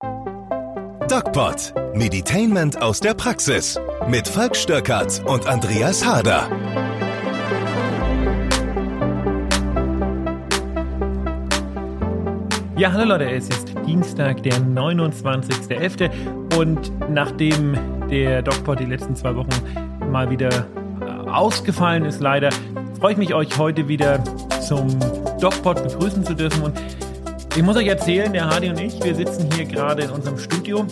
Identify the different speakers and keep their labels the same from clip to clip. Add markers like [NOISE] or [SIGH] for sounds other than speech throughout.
Speaker 1: DocPod. Meditainment aus der Praxis. Mit Falk Stöckert und Andreas Harder.
Speaker 2: Ja, hallo Leute, es ist Dienstag, der 29.11. Und nachdem der DocPod die letzten zwei Wochen mal wieder äh, ausgefallen ist, leider, freue ich mich, euch heute wieder zum DocPod begrüßen zu dürfen. Und ich muss euch erzählen, der Hardy und ich, wir sitzen hier gerade in unserem Studio.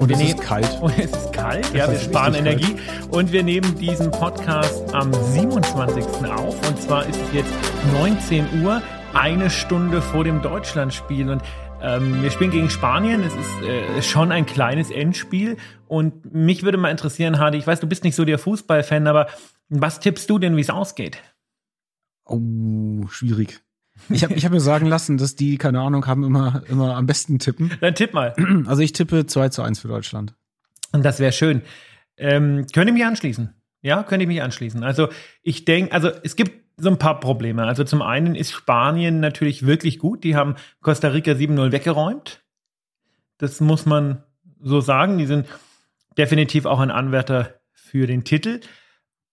Speaker 3: Und
Speaker 2: Wir
Speaker 3: es ist kalt.
Speaker 2: Und [LAUGHS] es ist kalt, ja, wir sparen Energie. Und wir nehmen diesen Podcast am 27. auf. Und zwar ist es jetzt 19 Uhr, eine Stunde vor dem Deutschlandspiel. Und ähm, wir spielen gegen Spanien. Es ist äh, schon ein kleines Endspiel. Und mich würde mal interessieren, Hardy, ich weiß, du bist nicht so der Fußballfan, aber was tippst du denn, wie es ausgeht?
Speaker 3: Oh, schwierig. Ich habe ich hab mir sagen lassen, dass die, keine Ahnung, haben immer, immer am besten tippen.
Speaker 2: Dann tipp mal. [CLEARS THROAT]
Speaker 3: Also ich tippe 2 zu 1 für Deutschland.
Speaker 2: Und das wäre schön. Ähm, könnte ich mich anschließen. Ja, könnte ich mich anschließen. Also ich denke, also es gibt so ein paar Probleme. Also zum einen ist Spanien natürlich wirklich gut. Die haben Costa Rica 7-0 weggeräumt. Das muss man so sagen. Die sind definitiv auch ein Anwärter für den Titel.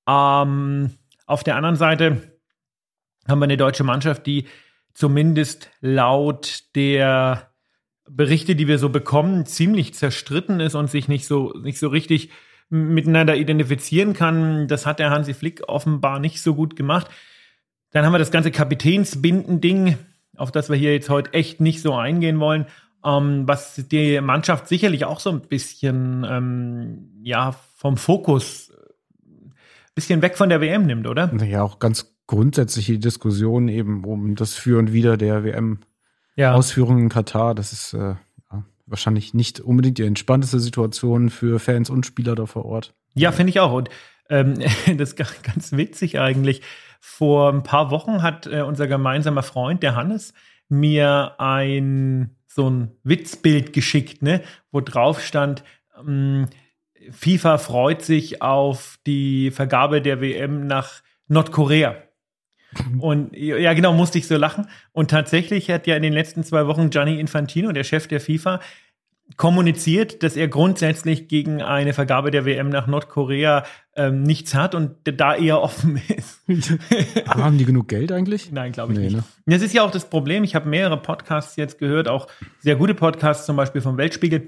Speaker 2: Ähm, auf der anderen Seite haben wir eine deutsche Mannschaft, die zumindest laut der Berichte, die wir so bekommen, ziemlich zerstritten ist und sich nicht so, nicht so richtig miteinander identifizieren kann. Das hat der Hansi Flick offenbar nicht so gut gemacht. Dann haben wir das ganze Kapitänsbinden-Ding, auf das wir hier jetzt heute echt nicht so eingehen wollen, ähm, was die Mannschaft sicherlich auch so ein bisschen ähm, ja, vom Fokus ein bisschen weg von der WM nimmt, oder?
Speaker 3: Und ja, auch ganz grundsätzlich die Diskussion eben um das Für und Wider der WM-Ausführungen
Speaker 2: Ja.
Speaker 3: in Katar. Das ist äh, ja, wahrscheinlich nicht unbedingt die entspannteste Situation für Fans und Spieler da vor Ort.
Speaker 2: Ja, finde ich auch. Und ähm, [LAUGHS] das ist ga- ganz witzig eigentlich. Vor ein paar Wochen hat äh, unser gemeinsamer Freund, der Hannes, mir ein so ein Witzbild geschickt, ne, wo drauf stand, ähm, FIFA freut sich auf die Vergabe der WM nach Nordkorea. Und ja, genau, musste ich so lachen. Und tatsächlich hat ja in den letzten zwei Wochen Gianni Infantino, der Chef der FIFA, kommuniziert, dass er grundsätzlich gegen eine Vergabe der WM nach Nordkorea ähm, nichts hat und da eher offen ist.
Speaker 3: Aber [LAUGHS] [LAUGHS] haben die genug Geld eigentlich?
Speaker 2: Nein, glaube ich
Speaker 3: Nee,
Speaker 2: nicht.
Speaker 3: ne?
Speaker 2: Das ist ja auch das Problem. Ich habe mehrere Podcasts jetzt gehört, auch sehr gute Podcasts, zum Beispiel vom Weltspiegel,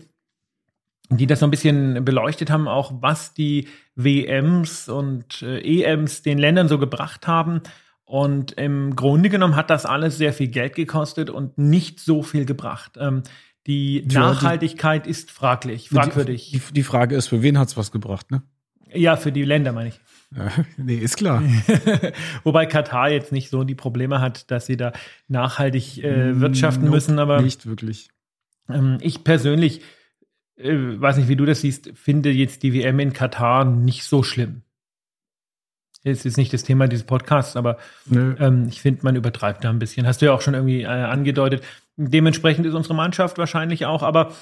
Speaker 2: die das so ein bisschen beleuchtet haben, auch was die WMs und äh, EMs den Ländern so gebracht haben. Und im Grunde genommen hat das alles sehr viel Geld gekostet und nicht so viel gebracht. Ähm, die
Speaker 3: die-
Speaker 2: Nachhaltigkeit ist fraglich, fragwürdig.
Speaker 3: Die, die Frage ist, für wen hat's was gebracht, ne?
Speaker 2: ja, für die Länder meine ich.
Speaker 3: Ja, [LAUGHS] nee, ist klar. [LAUGHS]
Speaker 2: Wobei Katar jetzt nicht so die Probleme hat, dass sie da nachhaltig äh, wirtschaften
Speaker 3: Nope,
Speaker 2: müssen, aber
Speaker 3: Nicht wirklich.
Speaker 2: ähm, ich persönlich, äh, weiß nicht, wie du das siehst, finde jetzt die WM in Katar nicht so schlimm. Es ist nicht das Thema dieses Podcasts, aber ähm, ich finde, man übertreibt da ein bisschen. Hast du ja auch schon irgendwie äh, angedeutet. Dementsprechend ist unsere Mannschaft wahrscheinlich auch, aber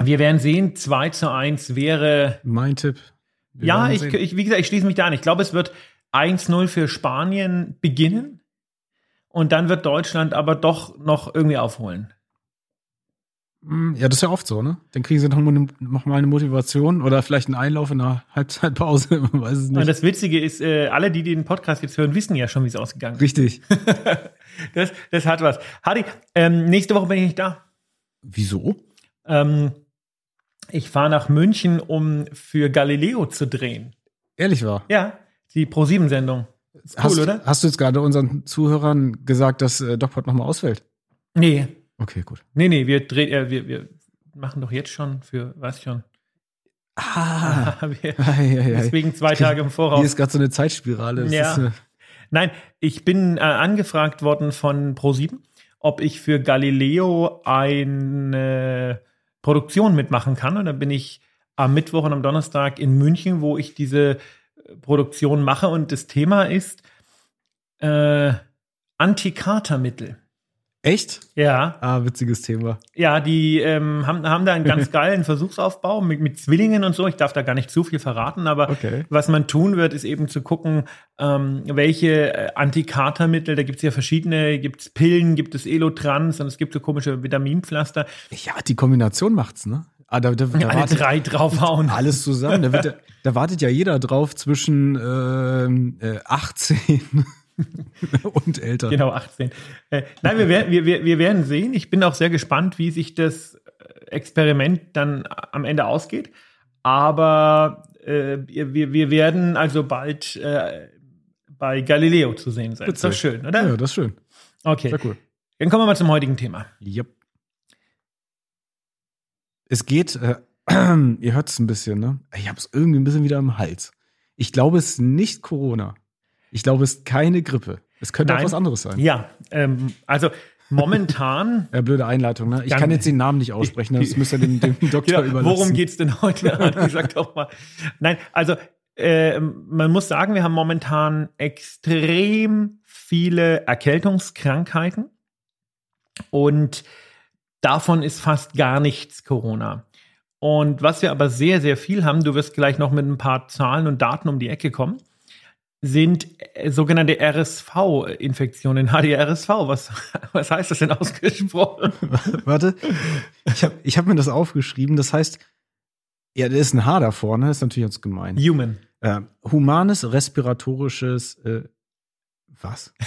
Speaker 2: wir werden sehen, 2 zu 1 wäre
Speaker 3: Mein Tipp. Wir
Speaker 2: ja, ich, ich, wie gesagt, ich schließe mich da an. Ich glaube, es wird 1-0 für Spanien beginnen und dann wird Deutschland aber doch noch irgendwie aufholen.
Speaker 3: Mm, Ja, das ist ja oft so, ne? Dann kriegen sie noch mal eine, noch mal eine Motivation oder vielleicht einen Einlauf in einer [LAUGHS] Halbzeitpause, [LAUGHS] man weiß es
Speaker 2: Und
Speaker 3: nicht.
Speaker 2: das Witzige ist, äh, alle, die den Podcast jetzt hören, wissen ja schon, wie es ausgegangen ist.
Speaker 3: Richtig. [LAUGHS]
Speaker 2: Das, das hat was. Hadi, ähm, nächste Woche bin ich nicht da.
Speaker 3: Wieso?
Speaker 2: Ähm, ich fahre nach München, um für Galileo zu drehen.
Speaker 3: Ehrlich war.
Speaker 2: Ja, die Pro-7-Sendung. Ist cool,
Speaker 3: hast,
Speaker 2: oder?
Speaker 3: Hast du jetzt gerade unseren Zuhörern gesagt, dass äh, DocPod nochmal ausfällt?
Speaker 2: Nee,
Speaker 3: Okay, gut.
Speaker 2: nee, nee, wir drehen, äh, wir, wir machen doch jetzt schon für, was schon.
Speaker 3: Ah. [LAUGHS]
Speaker 2: wir,
Speaker 3: Ei, ei, ei.
Speaker 2: deswegen zwei Tage im
Speaker 3: Hier
Speaker 2: Voraus.
Speaker 3: ist gerade so eine Zeitspirale. Das
Speaker 2: Ja.
Speaker 3: ist, äh,
Speaker 2: Nein, ich bin äh, angefragt worden von Pro7, ob ich für Galileo eine Produktion mitmachen kann. Und dann bin ich am Mittwoch und am Donnerstag in München, wo ich diese äh, Produktion mache. Und das Thema ist äh, Antikatermittel.
Speaker 3: Echt?
Speaker 2: Ja.
Speaker 3: Ah, witziges Thema.
Speaker 2: Ja, die ähm, haben, haben da einen ganz [LAUGHS] geilen Versuchsaufbau mit, mit Zwillingen und so. Ich darf da gar nicht zu viel verraten, aber
Speaker 3: Okay.
Speaker 2: was man tun wird, ist eben zu gucken, ähm, welche äh, Antikatermittel, da gibt es ja verschiedene, gibt es Pillen, gibt es Elotrans und es gibt so komische Vitaminpflaster,
Speaker 3: Ja, die Kombination macht's, ne? Ah, da, da, da
Speaker 2: alle
Speaker 3: wartet
Speaker 2: drei draufhauen. [LAUGHS]
Speaker 3: alles zusammen. Da, wird, da wartet ja jeder drauf zwischen ähm, äh, 18 [LAUGHS] und älter.
Speaker 2: Genau, 18. Äh, nein, wir werden, wir, wir, wir werden sehen. Ich bin auch sehr gespannt, wie sich das äh, Experiment dann am Ende ausgeht. Aber äh, wir, wir werden also bald äh, bei Galileo zu sehen sein. Ist doch
Speaker 3: Witzig.
Speaker 2: schön, oder?
Speaker 3: Ja, das ist schön.
Speaker 2: Okay.
Speaker 3: Sehr cool.
Speaker 2: Dann kommen wir mal zum heutigen Thema.
Speaker 3: Yep. Es geht, äh, [CLEARS THROAT] ihr hört es ein bisschen, ne? Ich habe es irgendwie ein bisschen wieder im Hals. Ich glaube, es ist nicht Corona. Ich glaube, es ist keine Grippe. Es könnte auch
Speaker 2: Nein.
Speaker 3: was anderes sein.
Speaker 2: Ja, ähm, also momentan. [LAUGHS]
Speaker 3: Ja, blöde Einleitung, ne? Ich kann jetzt den Namen nicht aussprechen, das müsst ihr dem, dem [LAUGHS] Doktor
Speaker 2: Genau,
Speaker 3: überlassen.
Speaker 2: worum geht's denn heute? Adi? Sag doch mal. Nein, also äh, man muss sagen, wir haben momentan extrem viele Erkältungskrankheiten und davon ist fast gar nichts Corona. Und was wir aber sehr, sehr viel haben, du wirst gleich noch mit ein paar Zahlen und Daten um die Ecke kommen, sind äh, sogenannte RSV-Infektionen. HDRSV, was, [LAUGHS] was heißt das denn ausgesprochen? [LAUGHS]
Speaker 3: Warte, ich habe ich hab mir das aufgeschrieben. Das heißt, ja, da ist ein H da vorne, ist natürlich jetzt gemein.
Speaker 2: Human.
Speaker 3: Äh, humanes respiratorisches, äh, was? [LAUGHS]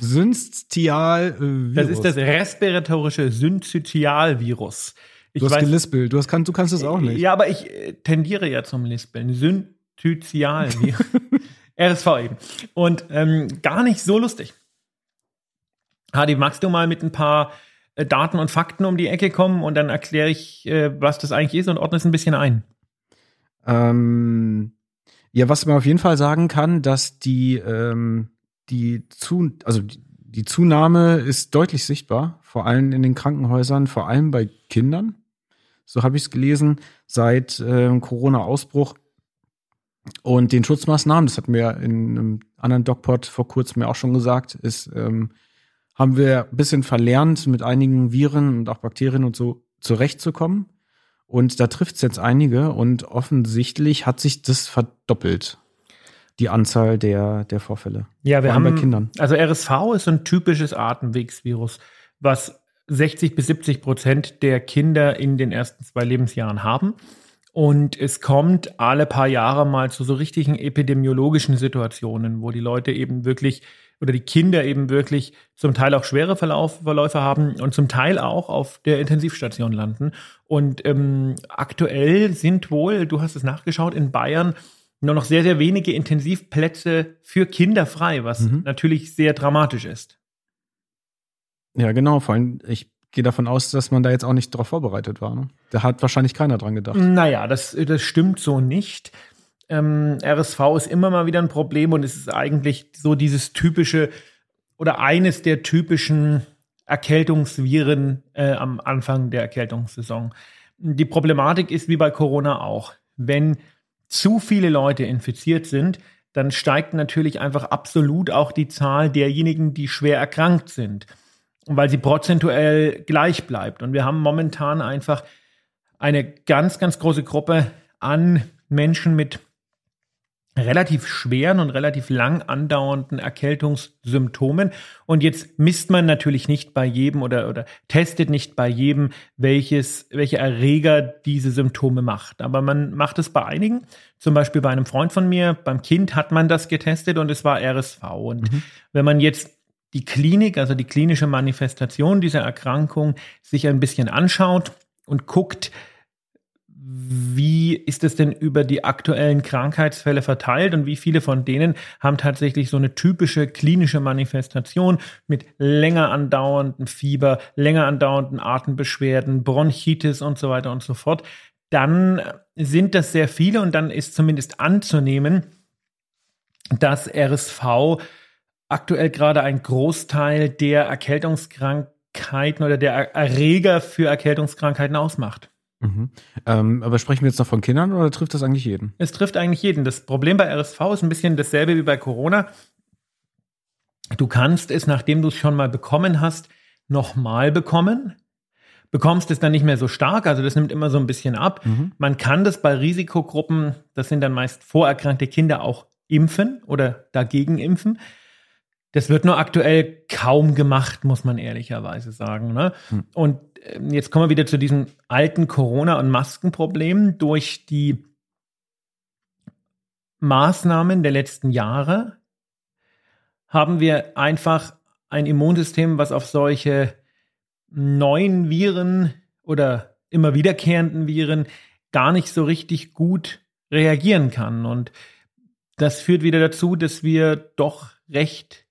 Speaker 3: Synstial äh, Virus.
Speaker 2: Das ist das respiratorische Synzytialvirus. Ich
Speaker 3: Du hast gelispelt, du, hast, du kannst es auch nicht.
Speaker 2: Ja, aber ich äh, tendiere ja zum Lispeln. Synzytialvirus. [LAUGHS] RSV eben. Und ähm, gar nicht so lustig. Hadi, magst du mal mit ein paar äh, Daten und Fakten um die Ecke kommen und dann erkläre ich, äh, was das eigentlich ist und ordne es ein bisschen ein.
Speaker 3: Ähm, ja, was man auf jeden Fall sagen kann, dass die, ähm, die, zu, also die, die Zunahme ist deutlich sichtbar, vor allem in den Krankenhäusern, vor allem bei Kindern. So habe ich es gelesen, seit ähm, Corona-Ausbruch und den Schutzmaßnahmen, das hatten wir in einem anderen DocPod vor kurzem ja auch schon gesagt, ist, ähm, haben wir ein bisschen verlernt, mit einigen Viren und auch Bakterien und so zurechtzukommen. Und da trifft es jetzt einige und offensichtlich hat sich das verdoppelt, die Anzahl der, der Vorfälle.
Speaker 2: Ja, wir
Speaker 3: Vor
Speaker 2: haben
Speaker 3: bei Kindern.
Speaker 2: Also RSV ist so ein typisches Atemwegsvirus, was 60 bis 70 Prozent der Kinder in den ersten zwei Lebensjahren haben. Und es kommt alle paar Jahre mal zu so richtigen epidemiologischen Situationen, wo die Leute eben wirklich oder die Kinder eben wirklich zum Teil auch schwere Verlauf, Verläufe haben und zum Teil auch auf der Intensivstation landen. Und ähm, aktuell sind wohl, du hast es nachgeschaut, in Bayern nur noch sehr, sehr wenige Intensivplätze für Kinder frei, was
Speaker 3: Mhm.
Speaker 2: natürlich sehr dramatisch ist.
Speaker 3: Ja, genau. Vor allem, ich gehe davon aus, dass man da jetzt auch nicht darauf vorbereitet war. Ne? Da hat wahrscheinlich keiner dran gedacht.
Speaker 2: Naja, das, das stimmt so nicht. Ähm, RSV ist immer mal wieder ein Problem und es ist eigentlich so dieses typische oder eines der typischen Erkältungsviren äh, am Anfang der Erkältungssaison. Die Problematik ist wie bei Corona auch. Wenn zu viele Leute infiziert sind, dann steigt natürlich einfach absolut auch die Zahl derjenigen, die schwer erkrankt sind, weil sie prozentuell gleich bleibt. Und wir haben momentan einfach eine ganz, ganz große Gruppe an Menschen mit relativ schweren und relativ lang andauernden Erkältungssymptomen. Und jetzt misst man natürlich nicht bei jedem oder, oder testet nicht bei jedem, welches, welche Erreger diese Symptome macht. Aber man macht es bei einigen. Zum Beispiel bei einem Freund von mir, beim Kind hat man das getestet und es war RSV. Und wenn man jetzt die Klinik, also die klinische Manifestation dieser Erkrankung sich ein bisschen anschaut und guckt, wie ist es denn über die aktuellen Krankheitsfälle verteilt und wie viele von denen haben tatsächlich so eine typische klinische Manifestation mit länger andauerndem Fieber, länger andauernden Atembeschwerden, Bronchitis und so weiter und so fort, dann sind das sehr viele und dann ist zumindest anzunehmen, dass RSV aktuell gerade ein Großteil der Erkältungskrankheiten oder der Erreger für Erkältungskrankheiten ausmacht.
Speaker 3: Mhm. Ähm, aber sprechen wir jetzt noch von Kindern oder trifft das eigentlich jeden?
Speaker 2: Es trifft eigentlich jeden. Das Problem bei RSV ist ein bisschen dasselbe wie bei Corona. du kannst es, nachdem du es schon mal bekommen hast, nochmal bekommen. Bekommst es dann nicht mehr so stark, also das nimmt immer so ein bisschen ab.
Speaker 3: Mhm.
Speaker 2: Man kann das bei Risikogruppen, das sind dann meist vorerkrankte Kinder, auch impfen oder dagegen impfen. Das wird nur aktuell kaum gemacht, muss man ehrlicherweise sagen. Ne?
Speaker 3: Hm.
Speaker 2: Und ähm, jetzt kommen wir wieder zu diesem alten Corona- und Maskenproblem. Durch die Maßnahmen der letzten Jahre haben wir einfach ein Immunsystem, was auf solche neuen Viren oder immer wiederkehrenden Viren gar nicht so richtig gut reagieren kann. Und das führt wieder dazu, dass wir doch recht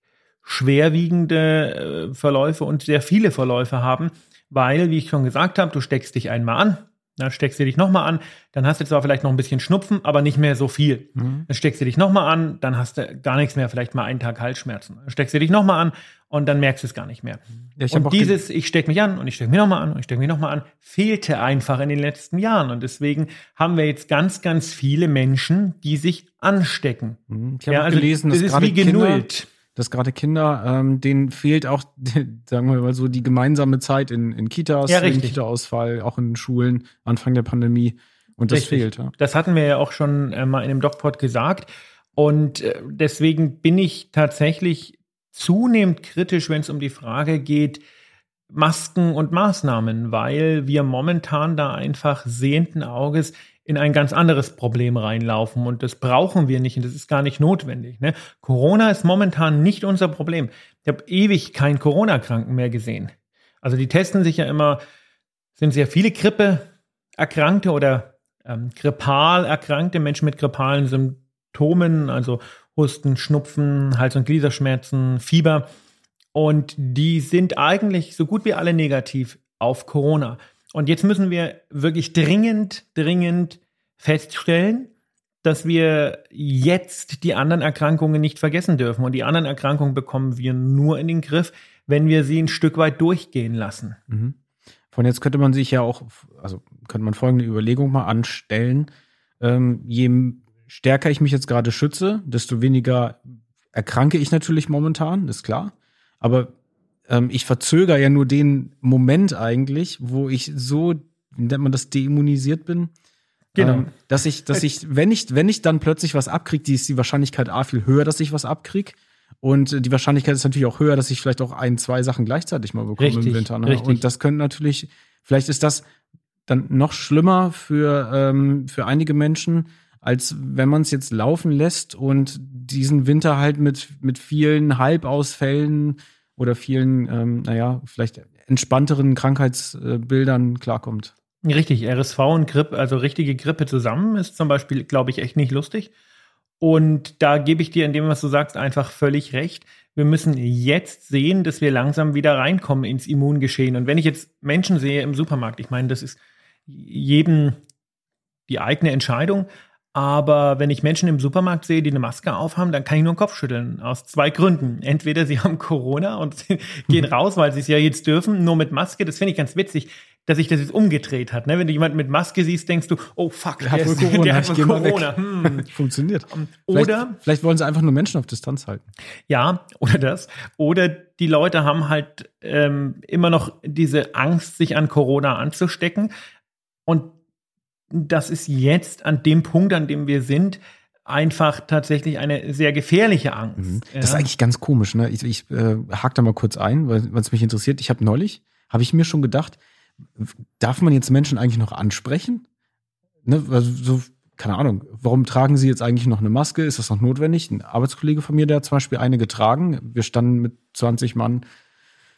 Speaker 2: schwerwiegende äh, Verläufe und sehr viele Verläufe haben, weil, wie ich schon gesagt habe, du steckst dich einmal an, dann steckst du dich nochmal an, dann hast du zwar vielleicht noch ein bisschen Schnupfen, aber nicht mehr so viel.
Speaker 3: Mhm.
Speaker 2: Dann steckst du dich nochmal an, dann hast du gar nichts mehr, vielleicht mal einen Tag Halsschmerzen. Dann steckst du dich nochmal an und dann merkst du es gar nicht mehr.
Speaker 3: Ja,
Speaker 2: und dieses, ich stecke mich an und ich stecke mich nochmal an und ich stecke mich nochmal an, fehlte einfach in den letzten Jahren. Und deswegen haben wir jetzt ganz, ganz viele Menschen, die sich anstecken.
Speaker 3: Mhm. Ich habe auch
Speaker 2: also
Speaker 3: gelesen,
Speaker 2: das
Speaker 3: dass
Speaker 2: ist
Speaker 3: gerade
Speaker 2: wie
Speaker 3: Kinder,
Speaker 2: genullt.
Speaker 3: Dass gerade Kinder, ähm, denen fehlt auch, [LAUGHS] sagen wir mal so, die gemeinsame Zeit in, in Kitas,
Speaker 2: Ja,
Speaker 3: im
Speaker 2: richtig.
Speaker 3: Kita-Ausfall, auch in Schulen, Anfang der Pandemie. Und das
Speaker 2: Richtig.
Speaker 3: fehlt, ja.
Speaker 2: Das hatten wir ja auch schon äh, mal in dem DocPod gesagt. Und äh, deswegen bin ich tatsächlich zunehmend kritisch, wenn es um die Frage geht, Masken und Maßnahmen, weil wir momentan da einfach sehenden Auges in ein ganz anderes Problem reinlaufen und das brauchen wir nicht und das ist gar nicht notwendig. Ne? Corona ist momentan nicht unser Problem. Ich habe ewig keinen Corona-Kranken mehr gesehen. Also die testen sich ja immer, sind sehr viele Grippe-Erkrankte oder ähm, grippal erkrankte Menschen mit grippalen Symptomen, also Husten, Schnupfen, Hals- und Gliederschmerzen, Fieber. Und die sind eigentlich so gut wie alle negativ auf Corona. Und jetzt müssen wir wirklich dringend, dringend feststellen, dass wir jetzt die anderen Erkrankungen nicht vergessen dürfen. Und die anderen Erkrankungen bekommen wir nur in den Griff, wenn wir sie ein Stück weit durchgehen lassen.
Speaker 3: Mhm. Von jetzt könnte man sich ja auch, also könnte man folgende Überlegung mal anstellen. Ähm, je stärker ich mich jetzt gerade schütze, desto weniger erkranke ich natürlich momentan, ist klar. Aber ähm, ich verzögere ja nur den Moment eigentlich, wo ich so, wie nennt man das, deimmunisiert bin.
Speaker 2: Genau.
Speaker 3: Ähm, dass ich, dass ich, wenn ich, wenn ich dann plötzlich was abkriege, die ist die Wahrscheinlichkeit A viel höher, dass ich was abkriege. Und äh, die Wahrscheinlichkeit ist natürlich auch höher, dass ich vielleicht auch ein, zwei Sachen gleichzeitig mal bekomme
Speaker 2: Richtig,
Speaker 3: im Winter. Ne?
Speaker 2: richtig.
Speaker 3: Und das könnte natürlich, vielleicht ist das dann noch schlimmer für, ähm, für einige Menschen, als wenn man es jetzt laufen lässt und diesen Winter halt mit, mit vielen Halbausfällen oder vielen, ähm, naja, vielleicht entspannteren Krankheitsbildern klarkommt.
Speaker 2: Richtig, RSV und Grippe, also richtige Grippe zusammen ist zum Beispiel, glaube ich, echt nicht lustig. Und da gebe ich dir in dem, was du sagst, einfach völlig recht. Wir müssen jetzt sehen, dass wir langsam wieder reinkommen ins Immungeschehen. Und wenn ich jetzt Menschen sehe im Supermarkt, ich meine, das ist jedem die eigene Entscheidung. Aber wenn ich Menschen im Supermarkt sehe, die eine Maske aufhaben, dann kann ich nur den Kopf schütteln. Aus zwei Gründen. Entweder sie [LAUGHS] haben Corona und gehen raus, weil sie es ja jetzt dürfen, nur mit Maske. Das finde ich ganz witzig, dass sich das jetzt umgedreht hat. Ne? Wenn du jemanden mit Maske siehst, denkst du, oh fuck,
Speaker 3: Der hat
Speaker 2: der,
Speaker 3: wohl
Speaker 2: ist-
Speaker 3: Corona,
Speaker 2: der hat wohl. [LAUGHS] Corona. Hm. [LAUGHS]
Speaker 3: Funktioniert.
Speaker 2: Oder,
Speaker 3: Vielleicht, vielleicht wollen sie einfach nur Menschen auf Distanz halten.
Speaker 2: ja, oder das. Oder die Leute haben halt ähm, immer noch diese Angst, sich an Corona anzustecken. Und das ist jetzt an dem Punkt, an dem wir sind, einfach tatsächlich eine sehr gefährliche Angst.
Speaker 3: Mhm. Das ist
Speaker 2: Ja.
Speaker 3: eigentlich ganz komisch. Ne? Ich, ich äh, hake da mal kurz ein, weil es mich interessiert. Ich habe neulich, habe ich mir schon gedacht, darf man jetzt Menschen eigentlich noch ansprechen? Ne? Also so, keine Ahnung, warum tragen sie jetzt eigentlich noch eine Maske? Ist das noch notwendig? Ein Arbeitskollege von mir, der hat zum Beispiel eine getragen. Wir standen mit 20 Mann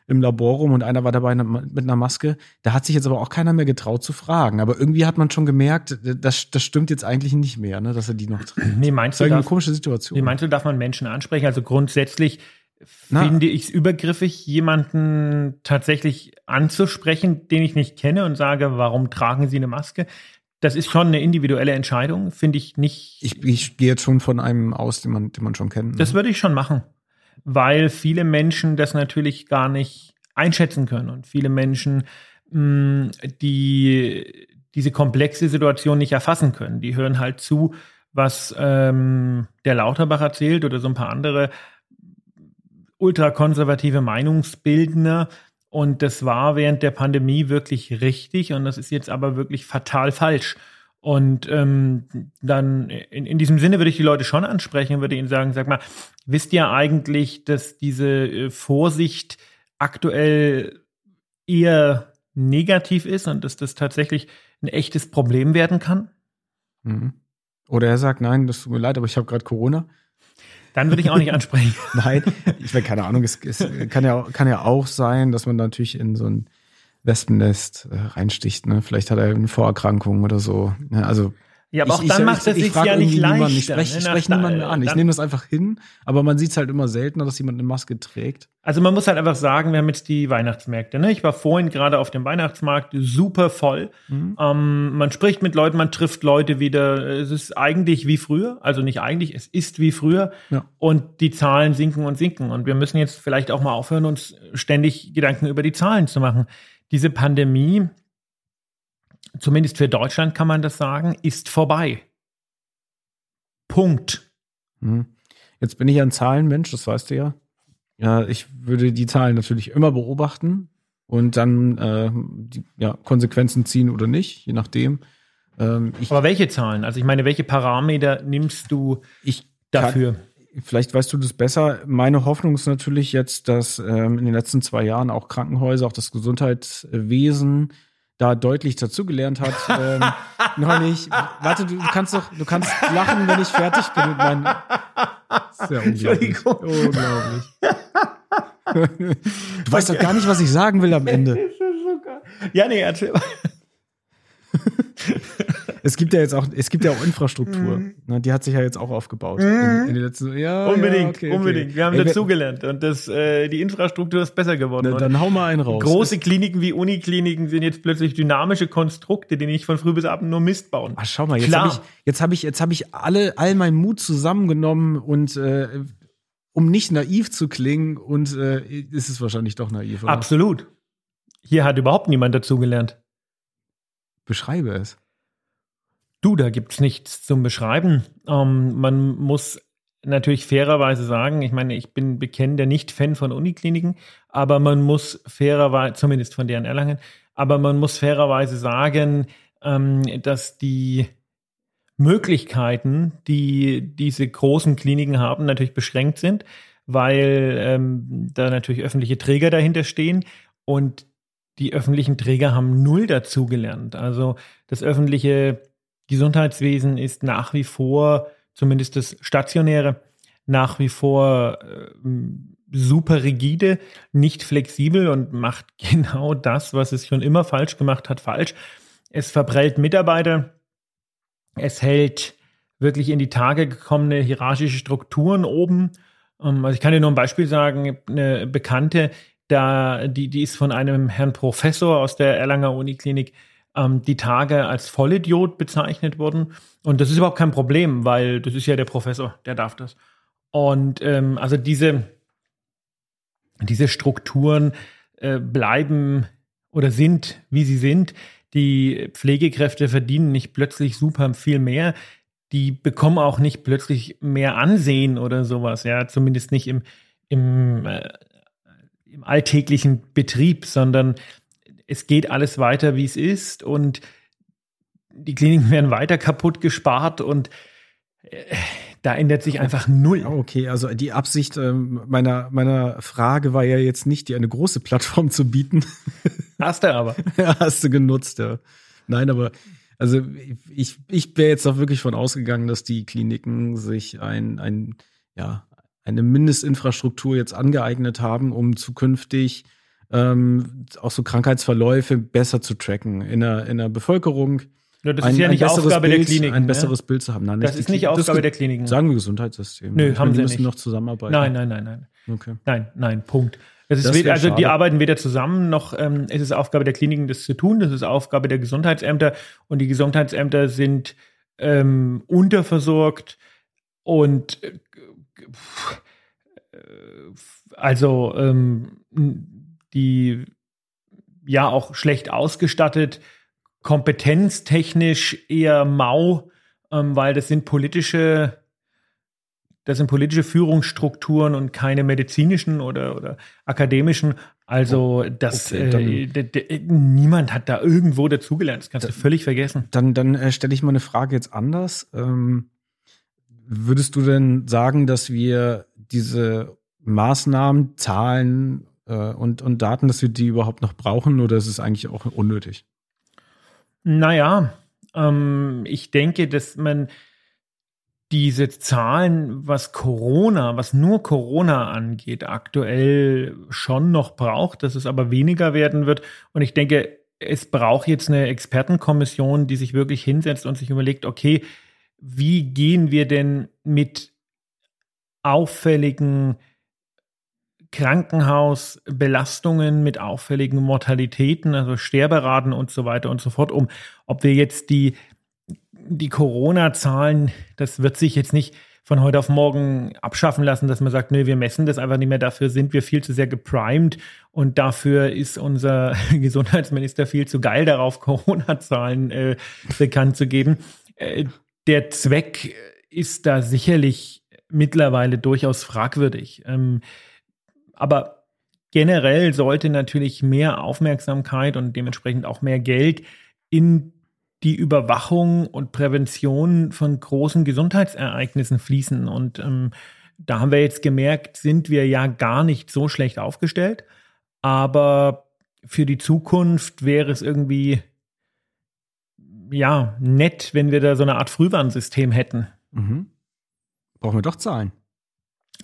Speaker 3: im Labor rum und einer war dabei mit einer Maske. Da hat sich jetzt aber auch keiner mehr getraut zu fragen. Aber irgendwie hat man schon gemerkt, das, das stimmt jetzt eigentlich nicht mehr, ne, dass er die noch [CLEARS THROAT] trägt.
Speaker 2: Nee, meinst
Speaker 3: Das ist
Speaker 2: du,
Speaker 3: irgendwie eine
Speaker 2: darf,
Speaker 3: komische Situation.
Speaker 2: nee, meinst du, darf man Menschen ansprechen? Also grundsätzlich finde ich es übergriffig, jemanden tatsächlich anzusprechen, den ich nicht kenne und sage, warum tragen sie eine Maske? Das ist schon eine individuelle Entscheidung, finde ich nicht.
Speaker 3: Ich, ich gehe jetzt schon von einem aus, den man, den man schon kennt. ne?
Speaker 2: Das würde ich schon machen, weil viele Menschen das natürlich gar nicht einschätzen können und viele Menschen mh, die diese komplexe Situation nicht erfassen können. Die hören halt zu, was ähm, der Lauterbach erzählt oder so ein paar andere ultrakonservative Meinungsbildner. Und das war während der Pandemie wirklich richtig und das ist jetzt aber wirklich fatal falsch. Und ähm, dann in, in diesem Sinne würde ich die Leute schon ansprechen und würde ihnen sagen, sag mal, wisst ihr eigentlich, dass diese äh, Vorsicht aktuell eher negativ ist und dass das tatsächlich ein echtes Problem werden kann?
Speaker 3: Mhm. Oder er sagt, nein, das tut mir leid, aber ich habe gerade Corona.
Speaker 2: Dann würde ich auch nicht ansprechen. [LAUGHS]
Speaker 3: nein, ich meine, keine Ahnung, es, es, kann, ja, kann ja auch sein, dass man natürlich in so ein Wespennest äh, reinsticht. Ne? Vielleicht hat er eine Vorerkrankung oder so. Ne? Also
Speaker 2: ja, aber ich, auch dann ich, macht es sich ja nicht leichter.
Speaker 3: Ich spreche sprech niemanden an. Ich nehme das einfach hin, aber man sieht es halt immer seltener, dass jemand eine Maske trägt.
Speaker 2: Also man muss halt einfach sagen, wir haben jetzt die Weihnachtsmärkte. Ne? Ich war vorhin gerade auf dem Weihnachtsmarkt, super voll. Mhm. Ähm, man spricht mit Leuten, man trifft Leute wieder. Es ist eigentlich wie früher. Also nicht eigentlich, es ist wie früher. Ja. Und die Zahlen sinken und sinken. Und wir müssen jetzt vielleicht auch mal aufhören, uns ständig Gedanken über die Zahlen zu machen. Diese Pandemie zumindest für Deutschland kann man das sagen, ist vorbei. Punkt.
Speaker 3: Hm. Jetzt bin ich ein Zahlenmensch, das weißt du ja. Ja, ich würde die Zahlen natürlich immer beobachten und dann äh, die, ja, Konsequenzen ziehen oder nicht, je nachdem.
Speaker 2: Ähm, Aber welche Zahlen? Also ich meine, welche Parameter nimmst du dafür?
Speaker 3: Kann, vielleicht weißt du das besser. Meine Hoffnung ist natürlich jetzt, dass ähm, in den letzten zwei Jahren auch Krankenhäuser, auch das Gesundheitswesen da deutlich dazugelernt hat. [LAUGHS] ähm, noch nicht. Warte, du, kannst doch, du kannst lachen, wenn ich fertig bin mit meinen. Sehr unglaublich. Unglaublich. [LAUGHS] du weißt doch gar nicht, was ich sagen will am Ende. [LAUGHS]
Speaker 2: Ja, nee, erzähl mal [LAUGHS]
Speaker 3: es gibt ja jetzt auch, es gibt ja auch Infrastruktur. Mhm. Ne, die hat sich ja jetzt auch aufgebaut. Mhm. In, in
Speaker 2: letzten, ja, unbedingt, ja, okay, unbedingt. Wir haben Ey, dazugelernt und das, äh, die Infrastruktur ist besser geworden.
Speaker 3: Na, dann hau mal einen raus.
Speaker 2: Große Kliniken wie Unikliniken sind jetzt plötzlich dynamische Konstrukte, die nicht von früh bis abend nur Mist bauen.
Speaker 3: Ach, schau mal, jetzt habe ich, jetzt habe ich, jetzt habe ich alle, all meinen Mut zusammengenommen und äh, um nicht naiv zu klingen und äh, ist es wahrscheinlich doch naiv.
Speaker 2: Oder? Absolut. Hier hat überhaupt niemand dazugelernt.
Speaker 3: Beschreibe es.
Speaker 2: Du, da gibt's nichts zum Beschreiben. Ähm, man muss natürlich fairerweise sagen, ich meine, ich bin bekennender Nicht-Fan von Unikliniken, aber man muss fairerweise, zumindest von deren Erlangen, aber man muss fairerweise sagen, ähm, dass die Möglichkeiten, die diese großen Kliniken haben, natürlich beschränkt sind, weil ähm, da natürlich öffentliche Träger dahinter stehen und die öffentlichen Träger haben null dazugelernt. Also das öffentliche Gesundheitswesen ist nach wie vor, zumindest das stationäre, nach wie vor äh, super rigide, nicht flexibel und macht [LAUGHS] genau das, was es schon immer falsch gemacht hat, falsch. Es verprellt Mitarbeiter, es hält wirklich in die Tage gekommene hierarchische Strukturen oben. Ähm, also ich kann dir nur ein Beispiel sagen, eine Bekannte, da, die, die ist von einem Herrn Professor aus der Erlanger Uniklinik ähm, die Tage als Vollidiot bezeichnet worden. Und das ist überhaupt kein Problem, weil das ist ja der Professor, der darf das. Und ähm, also diese, diese Strukturen äh, bleiben oder sind, wie sie sind. Die Pflegekräfte verdienen nicht plötzlich super viel mehr. Die bekommen auch nicht plötzlich mehr Ansehen oder sowas, ja, zumindest nicht im, im, äh, im alltäglichen Betrieb, sondern es geht alles weiter, wie es ist und die Kliniken [LAUGHS] werden weiter kaputt gespart und äh, da ändert sich einfach null.
Speaker 3: Okay, also die Absicht ähm, meiner, meiner Frage war ja jetzt nicht, dir eine große Plattform zu bieten. [LAUGHS]
Speaker 2: Hast du aber.
Speaker 3: ja, hast du genutzt, ja. Nein, aber also ich, ich wäre jetzt auch wirklich von ausgegangen, dass die Kliniken sich ein, ein, ja, eine Mindestinfrastruktur jetzt angeeignet haben, um zukünftig ähm, auch so Krankheitsverläufe besser zu tracken in der, in der Bevölkerung.
Speaker 2: Ja, das ein, ist ja nicht Aufgabe
Speaker 3: Bild,
Speaker 2: der Kliniken.
Speaker 3: Ein ne? besseres Bild zu haben.
Speaker 2: Nein, das ist nicht Aufgabe der Kliniken.
Speaker 3: Sagen wir Gesundheitssystem.
Speaker 2: Nö, haben sie
Speaker 3: müssen
Speaker 2: nicht.
Speaker 3: noch zusammenarbeiten.
Speaker 2: Nein, nein, nein, nein. Okay. Nein, nein, Punkt. Das ist weder, also die arbeiten weder zusammen noch ähm, es ist Aufgabe der Kliniken, das zu tun. Das ist Aufgabe der Gesundheitsämter und die Gesundheitsämter sind ähm, unterversorgt und äh, also ähm, die ja auch schlecht ausgestattet, kompetenztechnisch eher mau, ähm, weil das sind politische das sind politische Führungsstrukturen und keine medizinischen oder, oder akademischen. Also das
Speaker 3: Okay,
Speaker 2: äh, niemand hat da irgendwo dazugelernt. Das kannst du völlig vergessen.
Speaker 3: Dann, dann äh, stelle ich mal eine Frage jetzt anders. Ähm, würdest du denn sagen, dass wir diese Maßnahmen, Zahlen äh, und, und Daten, dass wir die überhaupt noch brauchen oder ist es eigentlich auch unnötig?
Speaker 2: Naja, ähm, ich denke, dass man diese Zahlen, was Corona, was nur Corona angeht, aktuell schon noch braucht, dass es aber weniger werden wird. Und ich denke, es braucht jetzt eine Expertenkommission, die sich wirklich hinsetzt und sich überlegt, okay, wie gehen wir denn mit auffälligen Krankenhausbelastungen, mit auffälligen Mortalitäten, also Sterberaten und so weiter und so fort um. Ob wir jetzt die die Corona-Zahlen, das wird sich jetzt nicht von heute auf morgen abschaffen lassen, dass man sagt, nö, wir messen das einfach nicht mehr. Dafür sind wir viel zu sehr geprimed und dafür ist unser [LAUGHS] Gesundheitsminister viel zu geil darauf, [LAUGHS] Corona-Zahlen äh, bekannt zu geben. Äh, der Zweck ist da sicherlich mittlerweile durchaus fragwürdig. Ähm, aber generell sollte natürlich mehr Aufmerksamkeit und dementsprechend auch mehr Geld in die Überwachung und Prävention von großen Gesundheitsereignissen fließen. Und ähm, da haben wir jetzt gemerkt, sind wir ja gar nicht so schlecht aufgestellt. Aber für die Zukunft wäre es irgendwie ja nett, wenn wir da so eine Art Frühwarnsystem hätten.
Speaker 3: Mhm. Brauchen wir doch Zahlen.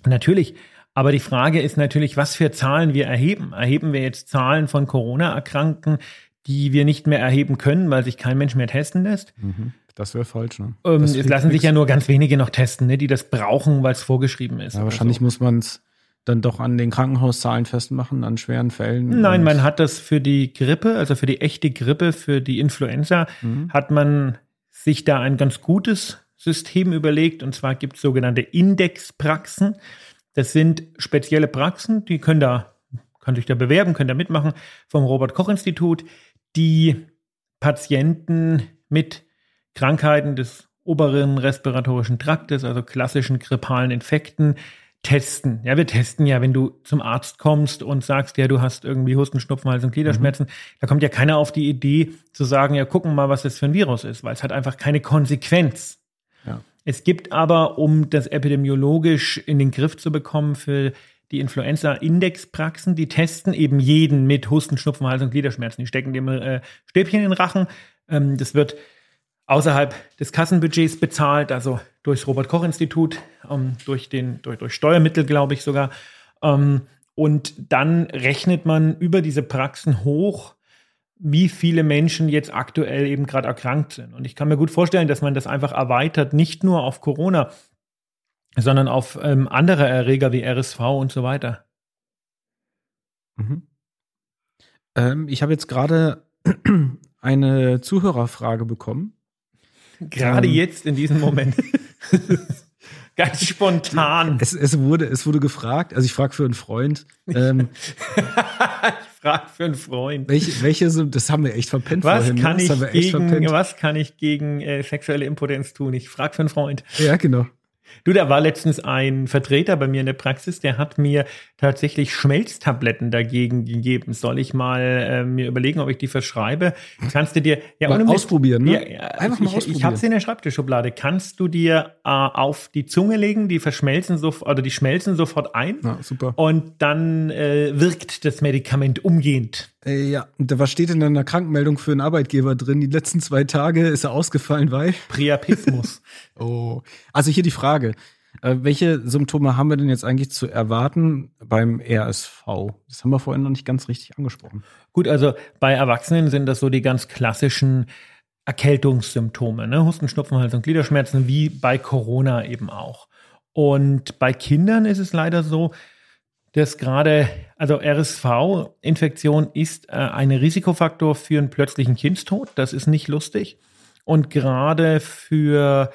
Speaker 2: Natürlich. Aber die Frage ist natürlich, was für Zahlen wir erheben. Erheben wir jetzt Zahlen von Corona-Erkrankten, die wir nicht mehr erheben können, weil sich kein Mensch mehr testen lässt.
Speaker 3: Mhm. Das wäre falsch. Ne?
Speaker 2: Ähm, es lassen sich ja nur ganz wenige noch testen, ne, die das brauchen, weil es vorgeschrieben ist.
Speaker 3: Ja, wahrscheinlich
Speaker 2: so.
Speaker 3: muss man es dann doch an den Krankenhauszahlen festmachen, an schweren Fällen.
Speaker 2: Nein, man hat das für die Grippe, also für die echte Grippe, für die Influenza,
Speaker 3: Mhm.
Speaker 2: hat man sich da ein ganz gutes System überlegt. Und zwar gibt es sogenannte Indexpraxen. Das sind spezielle Praxen, die können da, können sich da bewerben, können da mitmachen, vom Robert-Koch-Institut, die Patienten mit Krankheiten des oberen respiratorischen Traktes, also klassischen grippalen Infekten, testen. Ja, wir testen ja, wenn du zum Arzt kommst und sagst, ja, du hast irgendwie Husten, Schnupfen, Hals und Gliederschmerzen, da kommt ja keiner auf die Idee zu sagen, ja, gucken mal, was das für ein Virus ist, weil es hat einfach keine Konsequenz.
Speaker 3: Ja.
Speaker 2: Es gibt aber, um das epidemiologisch in den Griff zu bekommen, für die Influenza-Indexpraxen, die testen eben jeden mit Husten, Schnupfen, Hals und Gliederschmerzen. Die stecken dem äh, Stäbchen in den Rachen. Ähm, das wird außerhalb des Kassenbudgets bezahlt, also durchs Robert-Koch-Institut, ähm, durch, den, durch, durch Steuermittel, glaube ich sogar. Ähm, und dann rechnet man über diese Praxen hoch, wie viele Menschen jetzt aktuell eben gerade erkrankt sind. Und ich kann mir gut vorstellen, dass man das einfach erweitert, nicht nur auf Corona, sondern auf ähm, andere Erreger wie RSV und so weiter.
Speaker 3: Mhm. Ähm, ich habe jetzt gerade [CLEARS THROAT] eine Zuhörerfrage bekommen.
Speaker 2: Gerade
Speaker 3: Ähm.
Speaker 2: jetzt in diesem Moment. [LAUGHS] Ganz spontan.
Speaker 3: Es, es, wurde, es wurde gefragt, also ich frage für einen Freund, ähm, [LAUGHS]
Speaker 2: ich frage für einen Freund.
Speaker 3: welche, welche sind, das haben wir echt verpennt
Speaker 2: Was
Speaker 3: vorhin.
Speaker 2: kann,
Speaker 3: ne?
Speaker 2: ich gegen,
Speaker 3: verpennt.
Speaker 2: was kann ich gegen äh, sexuelle Impotenz tun? Ich frage für einen Freund.
Speaker 3: Ja, genau.
Speaker 2: Du, da war letztens ein Vertreter bei mir in der Praxis, der hat mir tatsächlich Schmelztabletten dagegen gegeben. Soll ich mal äh, mir überlegen, ob ich die verschreibe? Kannst du dir ja
Speaker 3: Mal ausprobieren, ne?
Speaker 2: Ja,
Speaker 3: Einfach
Speaker 2: ich,
Speaker 3: mal
Speaker 2: Ich, ich
Speaker 3: ausprobieren.
Speaker 2: habe sie in der Schreibtischschublade. Kannst du dir äh, auf die Zunge legen, die verschmelzen so oder die schmelzen sofort ein
Speaker 3: Ja, super.
Speaker 2: und dann äh, wirkt das Medikament umgehend.
Speaker 3: Äh, ja, da- was steht in einer Krankmeldung für einen Arbeitgeber drin? Die letzten zwei Tage ist er ausgefallen, weil. [LAUGHS]
Speaker 2: Priapismus.
Speaker 3: Oh. Also hier die Frage. Äh, welche Symptome haben wir denn jetzt eigentlich zu erwarten beim RSV? Das haben wir vorhin noch nicht ganz richtig angesprochen.
Speaker 2: Gut, also bei Erwachsenen sind das so die ganz klassischen Erkältungssymptome, ne? Husten, Schnupfen, Hals- und Gliederschmerzen, wie bei Corona eben auch. Und bei Kindern ist es leider so, dass gerade, also RSV-Infektion ist äh, ein Risikofaktor für einen plötzlichen Kindstod. Das ist nicht lustig. Und gerade für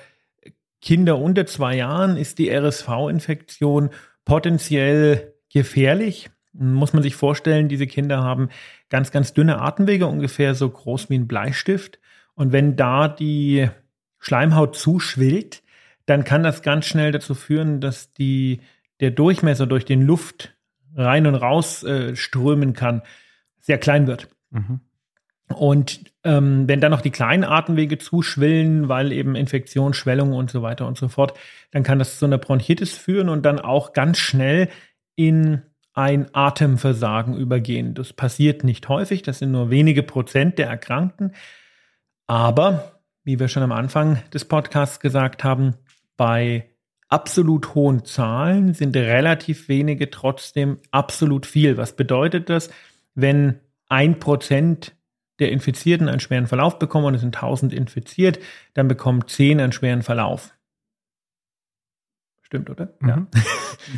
Speaker 2: Kinder unter zwei Jahren ist die RSV-Infektion potenziell gefährlich. Muss man sich vorstellen, diese Kinder haben ganz, ganz dünne Atemwege, ungefähr so groß wie ein Bleistift. Und wenn da die Schleimhaut zuschwillt, dann kann das ganz schnell dazu führen, dass die, der Durchmesser durch den Luft rein und raus äh, strömen kann, sehr klein wird. Mhm. Und ähm, wenn dann noch die kleinen Atemwege zuschwillen, weil eben Infektion, Schwellung und so weiter und so fort, dann kann das zu einer Bronchitis führen und dann auch ganz schnell in ein Atemversagen übergehen. Das passiert nicht häufig, das sind nur wenige Prozent der Erkrankten. Aber, wie wir schon am Anfang des Podcasts gesagt haben, bei absolut hohen Zahlen sind relativ wenige trotzdem absolut viel. Was bedeutet das, wenn ein Prozent der Infizierten einen schweren Verlauf bekommen und es sind 1000 infiziert, dann bekommen 10 einen schweren Verlauf. Stimmt, oder? Mhm.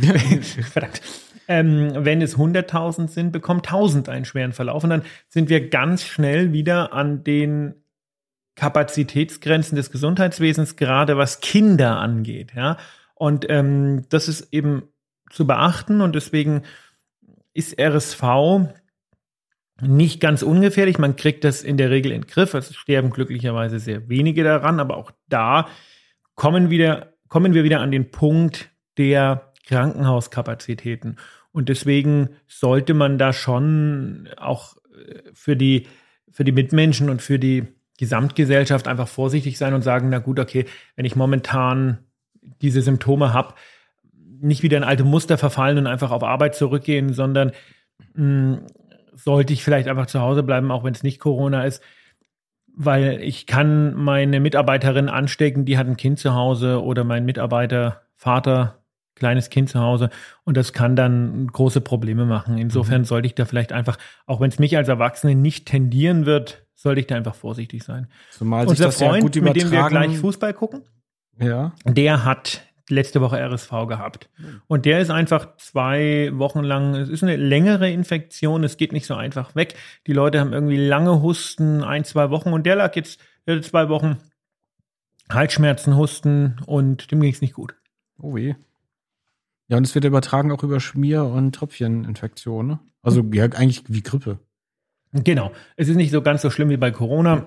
Speaker 2: Ja. [LAUGHS] Verdammt. Ähm, wenn es 100.000 sind, bekommen 1000 einen schweren Verlauf. Und dann sind wir ganz schnell wieder an den Kapazitätsgrenzen des Gesundheitswesens, gerade was Kinder angeht. Ja? Und ähm, das ist eben zu beachten und deswegen ist RSV nicht ganz ungefährlich. Man kriegt das in der Regel in den Griff. Es sterben glücklicherweise sehr wenige daran, aber auch da kommen, wieder, kommen wir wieder an den Punkt der Krankenhauskapazitäten. Und deswegen sollte man da schon auch äh, für die, für die Mitmenschen und für die Gesamtgesellschaft einfach vorsichtig sein und sagen, na gut, okay, wenn ich momentan diese Symptome habe, nicht wieder in alte Muster verfallen und einfach auf Arbeit zurückgehen, sondern mh, hm, sollte ich vielleicht einfach zu Hause bleiben, auch wenn es nicht Corona ist, weil ich kann meine Mitarbeiterin anstecken, die hat ein Kind zu Hause oder mein Mitarbeiter, Vater, kleines Kind zu Hause und das kann dann große Probleme machen. Insofern mhm. sollte ich da vielleicht einfach, auch wenn es mich als Erwachsene nicht tendieren wird, sollte ich da einfach vorsichtig sein.
Speaker 3: Zumal Unser Freund,
Speaker 2: ja mit dem wir gleich Fußball gucken,
Speaker 3: ja.
Speaker 2: der hat letzte Woche RSV gehabt. Und der ist einfach zwei Wochen lang, es ist eine längere Infektion, es geht nicht so einfach weg. Die Leute haben irgendwie lange Husten, ein, zwei Wochen und der lag jetzt zwei Wochen Halsschmerzen, Husten und dem ging es nicht gut.
Speaker 3: Oh weh. Ja, und es wird übertragen auch über Schmier- und Tröpfcheninfektionen. Ne? Also ja, eigentlich wie Grippe.
Speaker 2: Genau. Es ist nicht so ganz so schlimm wie bei Corona,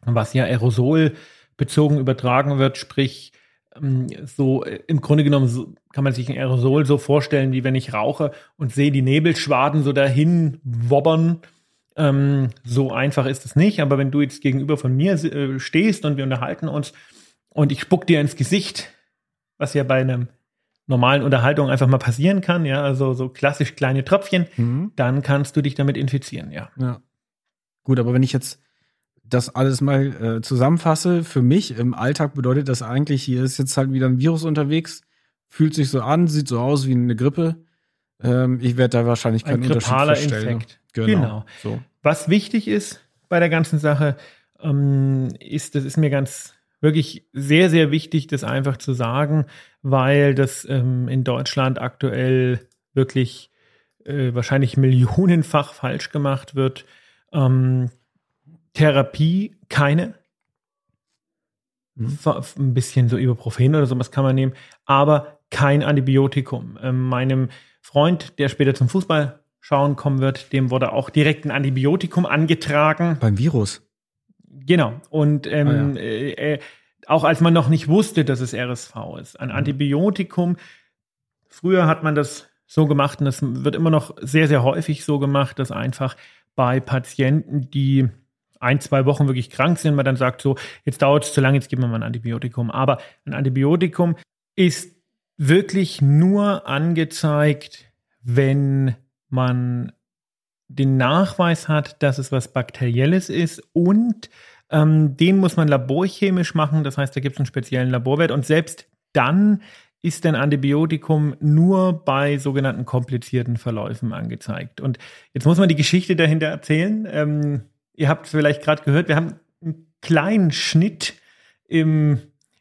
Speaker 2: was ja Aerosol bezogen übertragen wird, sprich ähm, so äh, im Grunde genommen so, kann man sich ein Aerosol so vorstellen, wie wenn ich rauche und sehe die Nebelschwaden so dahin wobbern. Ähm, so einfach ist es nicht, aber wenn du jetzt gegenüber von mir äh, stehst und wir unterhalten uns und ich spuck dir ins Gesicht, was ja bei einem normalen Unterhaltung einfach mal passieren kann, ja, also so klassisch kleine Tröpfchen, mhm. dann kannst du dich damit infizieren, ja.
Speaker 3: Ja. Gut, aber wenn ich jetzt das alles mal äh, zusammenfasse, für mich im Alltag bedeutet das eigentlich, hier ist jetzt halt wieder ein Virus unterwegs, fühlt sich so an, sieht so aus wie eine Grippe. Ähm, ich werde da wahrscheinlich keinen ein Unterschied feststellen. Infekt.
Speaker 2: Genau. genau. So. Was wichtig ist bei der ganzen Sache, ähm, ist, das ist mir ganz wirklich sehr, sehr wichtig, das einfach zu sagen, weil das ähm, in Deutschland aktuell wirklich äh, wahrscheinlich millionenfach falsch gemacht wird. Ähm, Therapie keine. Mhm. Ein bisschen so Ibuprofen oder sowas kann man nehmen, aber kein Antibiotikum. Ähm, meinem Freund, der später zum Fußball schauen kommen wird, dem wurde auch direkt ein Antibiotikum angetragen.
Speaker 3: Beim Virus?
Speaker 2: Genau. Und ähm, ah, ja. äh, äh, auch als man noch nicht wusste, dass es RSV ist. Ein mhm. Antibiotikum. Früher hat man das so gemacht und das wird immer noch sehr, sehr häufig so gemacht, dass einfach bei Patienten, die ein, zwei Wochen wirklich krank sind, man dann sagt so, jetzt dauert es zu lange, jetzt geben wir mal ein Antibiotikum. Aber ein Antibiotikum ist wirklich nur angezeigt, wenn man den Nachweis hat, dass es was Bakterielles ist und ähm, den muss man laborchemisch machen. Das heißt, da gibt es einen speziellen Laborwert und selbst dann ist ein Antibiotikum nur bei sogenannten komplizierten Verläufen angezeigt. Und jetzt muss man die Geschichte dahinter erzählen. Ähm, ihr habt vielleicht gerade gehört, wir haben einen kleinen Schnitt im,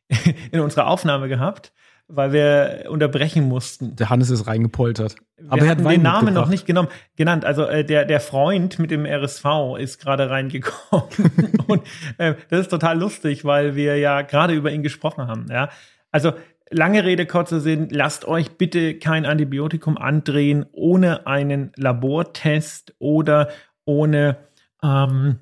Speaker 2: [LAUGHS] in unserer Aufnahme gehabt, weil wir unterbrechen mussten.
Speaker 3: Der Hannes ist reingepoltert.
Speaker 2: Wir Aber er hat den Namen noch nicht genommen, genannt. Also äh, der, der Freund mit dem RSV ist gerade reingekommen. [LAUGHS] Und äh, das ist total lustig, weil wir ja gerade über ihn gesprochen haben. Ja? Also lange Rede, kurzer Sinn, lasst euch bitte kein Antibiotikum andrehen ohne einen Labortest oder ohne ähm,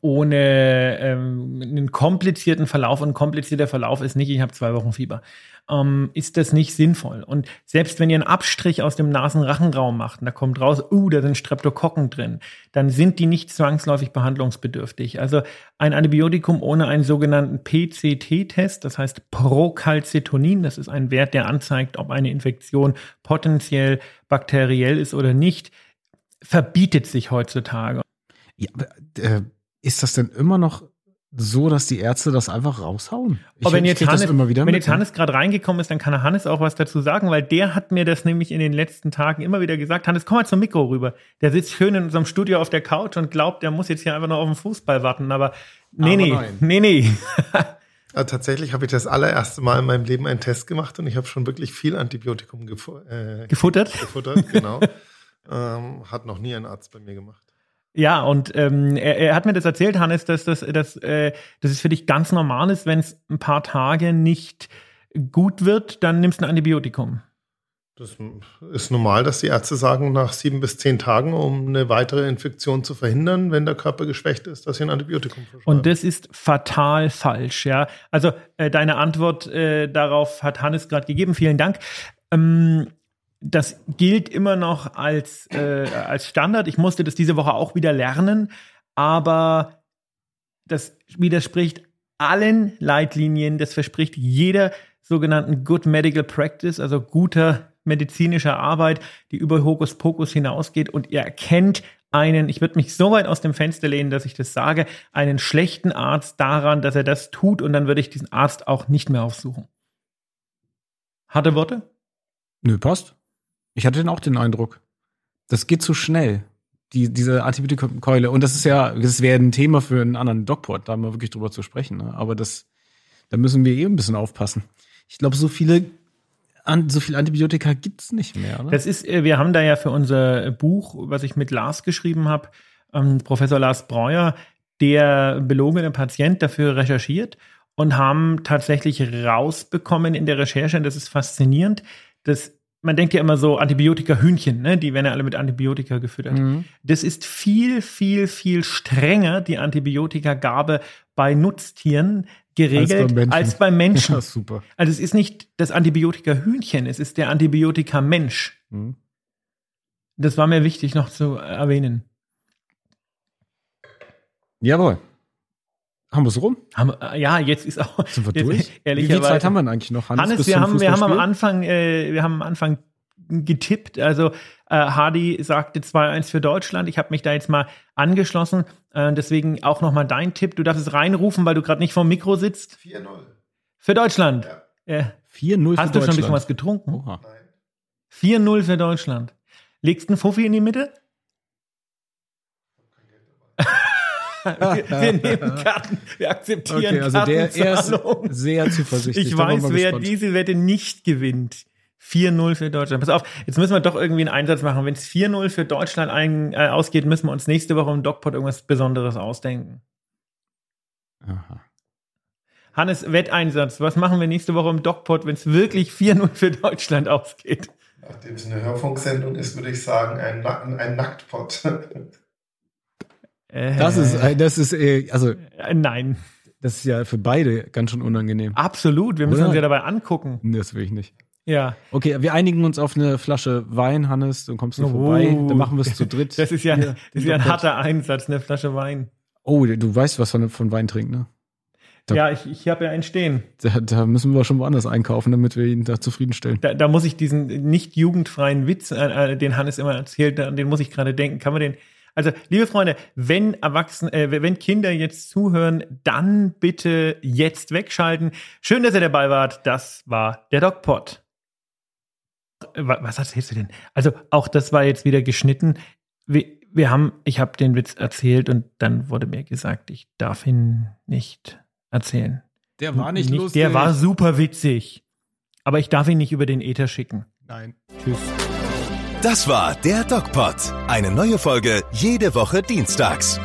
Speaker 2: ohne ähm, einen komplizierten Verlauf und komplizierter Verlauf ist nicht, ich habe zwei Wochen Fieber, ähm, ist das nicht sinnvoll. Und selbst wenn ihr einen Abstrich aus dem Nasenrachenraum macht und da kommt raus, uh, da sind Streptokokken drin, dann sind die nicht zwangsläufig behandlungsbedürftig. Also ein Antibiotikum ohne einen sogenannten PCT-Test, das heißt Procalcitonin, das ist ein Wert, der anzeigt, ob eine Infektion potenziell bakteriell ist oder nicht, verbietet sich heutzutage.
Speaker 3: Ja, aber, äh, ist das denn immer noch so, dass die Ärzte das einfach raushauen?
Speaker 2: Ich, Aber wenn jetzt Hannes,
Speaker 3: immer wieder
Speaker 2: wenn jetzt Hannes gerade reingekommen ist, dann kann Hannes auch was dazu sagen, weil der hat mir das nämlich in den letzten Tagen immer wieder gesagt. Hannes, komm mal zum Mikro rüber. Der sitzt schön in unserem Studio auf der Couch und glaubt, der muss jetzt hier einfach nur auf den Fußball warten. Aber nee, Aber nee, nein. nee, nee.
Speaker 4: Also [LAUGHS] tatsächlich habe ich das allererste Mal in meinem Leben einen Test gemacht und ich habe schon wirklich viel Antibiotikum gefu äh,
Speaker 2: gefuttert.
Speaker 4: Gefuttert, genau. [LAUGHS] ähm, hat noch nie ein Arzt bei mir gemacht.
Speaker 2: Ja, und ähm, er, er hat mir das erzählt, Hannes, dass das, dass, äh, dass es für dich ganz normal ist, wenn es ein paar Tage nicht gut wird, dann nimmst du ein Antibiotikum.
Speaker 4: Das ist normal, dass die Ärzte sagen, nach sieben bis zehn Tagen, um eine weitere Infektion zu verhindern, wenn der Körper geschwächt ist, dass sie ein Antibiotikum verschreiben.
Speaker 2: Und das ist fatal falsch, ja. Also äh, deine Antwort äh, darauf hat Hannes gerade gegeben. Vielen Dank. Ähm, das gilt immer noch als, äh, als Standard. Ich musste das diese Woche auch wieder lernen, aber das widerspricht allen Leitlinien, das verspricht jeder sogenannten Good Medical Practice, also guter medizinischer Arbeit, die über Hokuspokus hinausgeht und ihr erkennt einen, ich würde mich so weit aus dem Fenster lehnen, dass ich das sage, einen schlechten Arzt daran, dass er das tut und dann würde ich diesen Arzt auch nicht mehr aufsuchen. Harte Worte?
Speaker 3: Nö, passt. Ich hatte auch den Eindruck, das geht zu schnell, die, diese Antibiotikumkeule. Und das ist ja, das wäre ein Thema für einen anderen Dogport, da mal wirklich drüber zu sprechen. Ne? Aber das, da müssen wir eh ein bisschen aufpassen. Ich glaube, so viele an, so viel Antibiotika gibt's nicht mehr. Ne?
Speaker 2: Das ist, äh, wir haben da ja für unser Buch, was ich mit Lars geschrieben habe, ähm, Professor Lars Breuer, der belogene Patient dafür recherchiert und haben tatsächlich rausbekommen in der Recherche, und das ist faszinierend, dass man denkt ja immer so Antibiotika-Hühnchen, ne? die werden ja alle mit Antibiotika gefüttert. Mhm. Das ist viel, viel, viel strenger, die Antibiotikagabe bei Nutztieren geregelt als, als beim Menschen. [LAUGHS]
Speaker 3: Ja, super.
Speaker 2: Also es ist nicht das Antibiotika-Hühnchen, es ist der Antibiotika-Mensch. Mhm. Das war mir wichtig noch zu erwähnen.
Speaker 3: Jawohl. Haben wir es rum?
Speaker 2: Haben, äh, ja, jetzt ist auch.
Speaker 3: Sind wir durch? [LAUGHS] Wie viel Zeit haben wir denn eigentlich noch,
Speaker 2: Hannes? Hannes wir, haben, wir haben am Anfang, äh, wir haben am Anfang getippt. Also äh, Hardy sagte 2-1 für Deutschland. Ich habe mich da jetzt mal angeschlossen. Äh, deswegen auch nochmal dein Tipp. Du darfst es reinrufen, weil du gerade nicht vorm Mikro sitzt.
Speaker 4: 4-0.
Speaker 2: Für Deutschland.
Speaker 3: Ja. Äh, 4-0
Speaker 2: Hast du schon ein bisschen was getrunken? Oha. Nein. 4-0 für Deutschland. Legst du einen Fuffi in die Mitte? Wir, wir, nehmen Karten, wir akzeptieren okay, also der er ist
Speaker 3: sehr zuversichtlich.
Speaker 2: Ich weiß, wer gespannt. diese Wette nicht gewinnt. 4-0 für Deutschland. Pass auf, jetzt müssen wir doch irgendwie einen Einsatz machen. Wenn es 4-0 für Deutschland ein, äh, ausgeht, müssen wir uns nächste Woche im DocPod irgendwas Besonderes ausdenken. Aha. Hannes, Wetteinsatz. Was machen wir nächste Woche im DocPod, wenn es wirklich 4-0 für Deutschland ausgeht?
Speaker 4: Nachdem es eine Hörfunksendung ist, würde ich sagen, ein, ein Nacktpot. [LAUGHS]
Speaker 3: Das ist, äh. das ist, äh, also.
Speaker 2: Äh, nein.
Speaker 3: Das ist ja für beide ganz schön unangenehm.
Speaker 2: Absolut. Wir müssen Oder? uns ja dabei angucken.
Speaker 3: Das will ich nicht.
Speaker 2: Ja.
Speaker 3: Okay, wir einigen uns auf eine Flasche Wein, Hannes. Dann kommst du oh. vorbei. Dann machen wir es zu dritt. [LAUGHS]
Speaker 2: Das ist ja, das ist ja ein harter Einsatz, eine Flasche Wein.
Speaker 3: Oh, du weißt, was man von Wein trinkt, ne?
Speaker 2: Da, ja, ich, ich habe ja einen stehen.
Speaker 3: Da, da, müssen wir schon woanders einkaufen, damit wir ihn da zufriedenstellen.
Speaker 2: Da, da muss ich diesen nicht jugendfreien Witz, äh, den Hannes immer erzählt, an den muss ich gerade denken. Kann man den, also, liebe Freunde, wenn Erwachsene, äh, wenn Kinder jetzt zuhören, dann bitte jetzt wegschalten. Schön, dass ihr dabei wart. Das war der DocPod. Was erzählst du denn? Also, auch das war jetzt wieder geschnitten. Wir, wir haben, ich habe den Witz erzählt und dann wurde mir gesagt, ich darf ihn nicht erzählen.
Speaker 3: Der war nicht, nicht lustig.
Speaker 2: Der war super witzig. Aber ich darf ihn nicht über den Ether schicken.
Speaker 3: Nein.
Speaker 2: Tschüss.
Speaker 1: Das war der DocPod. Eine neue Folge jede Woche dienstags.